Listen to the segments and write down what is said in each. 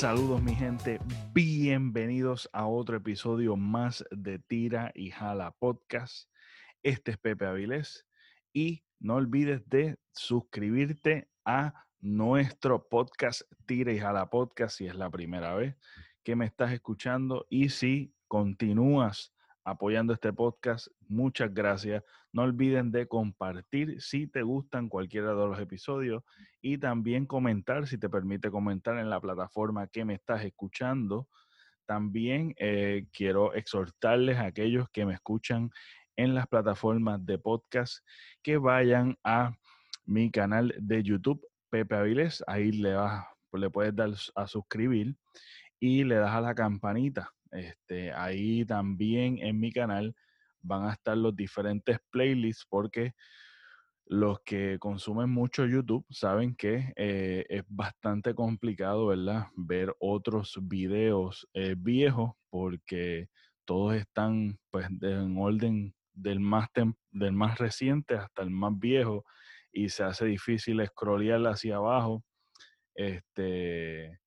Saludos mi gente, bienvenidos a otro episodio más de Tira y Jala Podcast. Este es Pepe Avilés y no olvides de suscribirte a nuestro podcast Tira y Jala Podcast si es la primera vez que me estás escuchando y si continúas apoyando este podcast, muchas gracias. No olviden de compartir si te gustan cualquiera de los episodios y también comentar si te permite comentar en la plataforma que me estás escuchando. También eh, quiero exhortarles a aquellos que me escuchan en las plataformas de podcast que vayan a mi canal de YouTube, Pepe Avilés. Ahí le, vas, le puedes dar a suscribir y le das a la campanita. Este, ahí también en mi canal van a estar los diferentes playlists porque los que consumen mucho YouTube saben que eh, es bastante complicado, ¿verdad? Ver otros videos eh, viejos porque todos están pues en orden del más, del más reciente hasta el más viejo y se hace difícil scrollear hacia abajo este,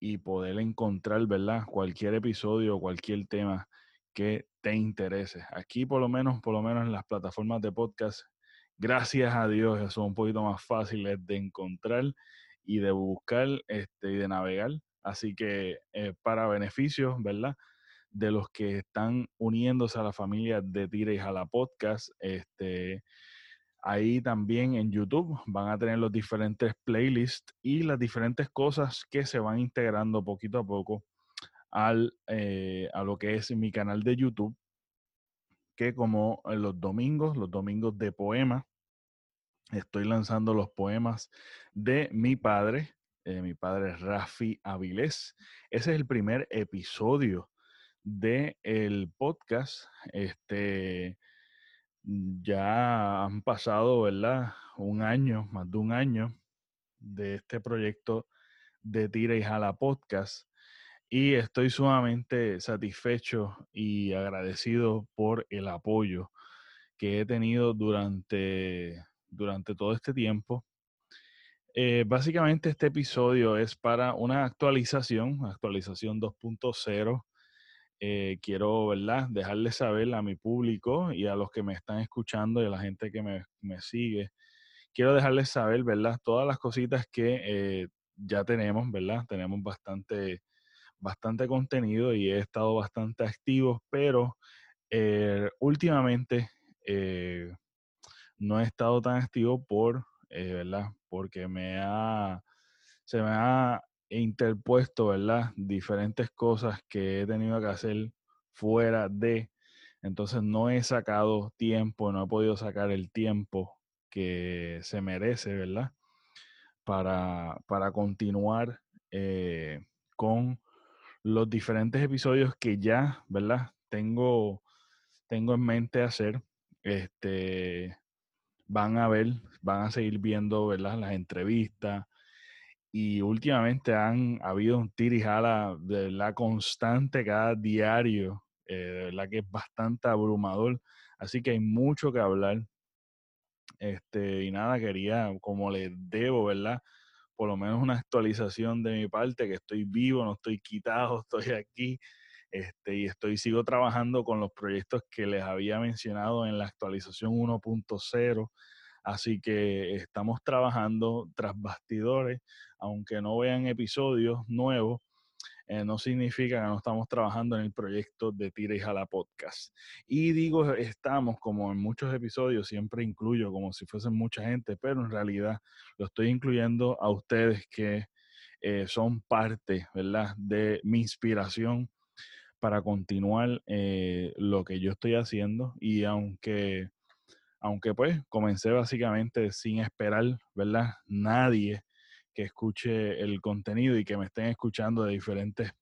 y poder encontrar, ¿verdad? Cualquier episodio o cualquier tema que te interese. Aquí por lo menos, por lo menos en las plataformas de podcast, gracias a Dios, son un poquito más fáciles de encontrar y de buscar este, y de navegar. Así que eh, para beneficios, ¿verdad? De los que están uniéndose a la familia de Tira y Jala Podcast, este, ahí también en YouTube van a tener los diferentes playlists y las diferentes cosas que se van integrando poquito a poco al, eh, a lo que es mi canal de YouTube, que como los domingos, los domingos de poema, estoy lanzando los poemas de mi padre, eh, mi padre Rafi Avilés. Ese es el primer episodio del el podcast. Este, ya han pasado, ¿verdad? Un año, más de un año de este proyecto de Tira y Jala Podcast y estoy sumamente satisfecho y agradecido por el apoyo que he tenido durante, durante todo este tiempo. Eh, básicamente este episodio es para una actualización, actualización 2.0. Eh, quiero, ¿verdad? Dejarles saber a mi público y a los que me están escuchando y a la gente que me, me sigue. Quiero dejarles saber, ¿verdad? Todas las cositas que eh, ya tenemos, ¿verdad? Tenemos bastante bastante contenido y he estado bastante activo, pero eh, últimamente eh, no he estado tan activo por, ¿verdad? Porque me ha, se me ha interpuesto, ¿verdad? Diferentes cosas que he tenido que hacer fuera de, entonces no he sacado tiempo, no he podido sacar el tiempo que se merece, ¿verdad? Para, para continuar con los diferentes episodios que ya, ¿verdad? Tengo, tengo en mente hacer. Este, van a ver, van a seguir viendo, ¿verdad? Las entrevistas. Y últimamente han habido un tir y jala de la constante cada diario, eh, de verdad que es bastante abrumador. Así que hay mucho que hablar. Este, y nada, quería, como les debo, ¿verdad? por lo menos una actualización de mi parte, que estoy vivo, no estoy quitado, estoy aquí. Este, y estoy, sigo trabajando con los proyectos que les había mencionado en la actualización 1.0. Así que estamos trabajando tras bastidores, aunque no vean episodios nuevos, eh, no significa que no estamos trabajando en el proyecto de Tira y Jala Podcast. Y digo estamos, como en muchos episodios, siempre incluyo como si fuesen mucha gente, pero en realidad lo estoy incluyendo a ustedes que eh, son parte, ¿verdad?, de mi inspiración para continuar eh, lo que yo estoy haciendo. Y aunque, aunque pues comencé básicamente sin esperar, ¿verdad? Nadie que escuche el contenido y que me estén escuchando de diferentes,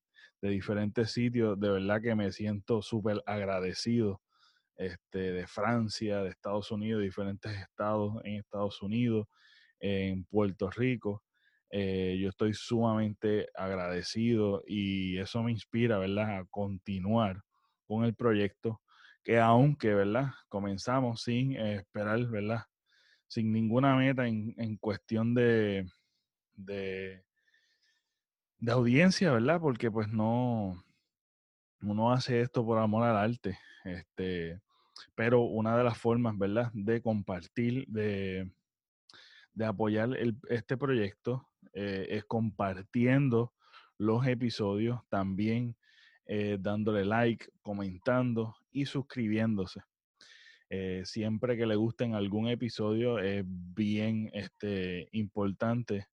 de diferentes sitios. De verdad que me siento súper agradecido este, de Francia, de Estados Unidos, diferentes estados en Estados Unidos, en Puerto Rico. Eh, yo estoy sumamente agradecido y eso me inspira, ¿verdad?, a continuar con el proyecto que aunque, ¿verdad?, comenzamos sin esperar, ¿verdad?, sin ninguna meta en, en cuestión de, de, de audiencia, ¿verdad? Porque pues no, uno hace esto por amor al arte, este, pero una de las formas, ¿verdad? De compartir, de, de apoyar este proyecto eh, es compartiendo los episodios, también eh, dándole like, comentando y suscribiéndose. Eh, siempre que le gusten algún episodio es bien este, importante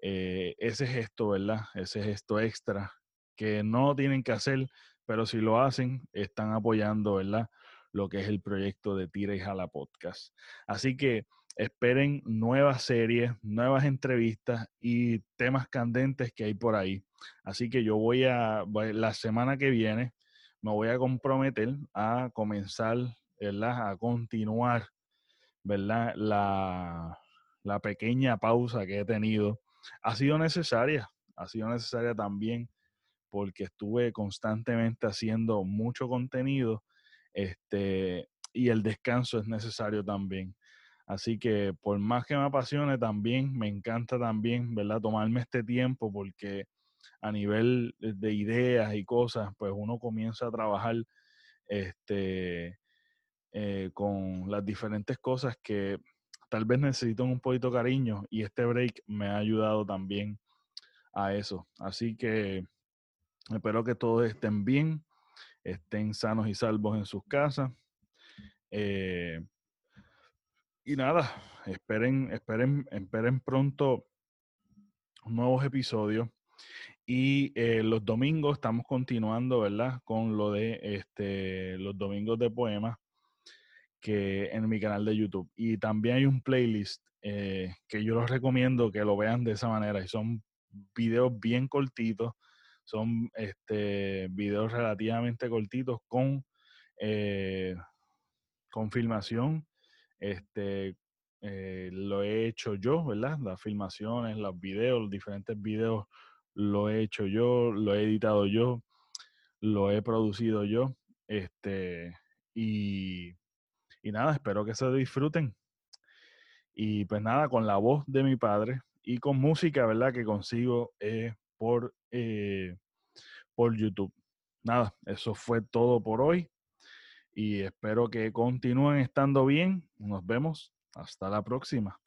ese gesto, ¿verdad? Ese gesto extra que no tienen que hacer, pero si lo hacen, están apoyando, ¿verdad? Lo que es el proyecto de Tira y Jala Podcast. Así que esperen nuevas series, nuevas entrevistas y temas candentes que hay por ahí. Así que yo voy a, la semana que viene, me voy a comprometer a comenzar. A continuar, ¿verdad? La, la pequeña pausa que he tenido. Ha sido necesaria, ha sido necesaria también porque estuve constantemente haciendo mucho contenido este, y el descanso es necesario también. Así que por más que me apasione también, me encanta también, ¿verdad? Tomarme este tiempo porque a nivel de ideas y cosas, pues uno comienza a trabajar este, eh, con las diferentes cosas que tal vez necesitan un poquito cariño y este break me ha ayudado también a eso. Así que espero que todos estén bien, estén sanos y salvos en sus casas. Eh, y nada, esperen, esperen, esperen pronto nuevos episodios. Y eh, los domingos estamos continuando, ¿verdad? Con lo de este, los domingos de poemas que en mi canal de YouTube. Y también hay un playlist eh, que yo los recomiendo que lo vean de esa manera. Y son videos bien cortitos. Son este, videos relativamente cortitos con, eh, con filmación este, eh, lo he hecho yo, ¿verdad? Las filmaciones, los videos, los diferentes videos, lo he hecho yo, lo he editado yo, lo he producido yo. Este, y, y nada, espero que se disfruten. Y pues nada, con la voz de mi padre y con música, ¿verdad? Que consigo eh, por, eh, por YouTube. Nada, eso fue todo por hoy y espero que continúen estando bien. Nos vemos. Hasta la próxima.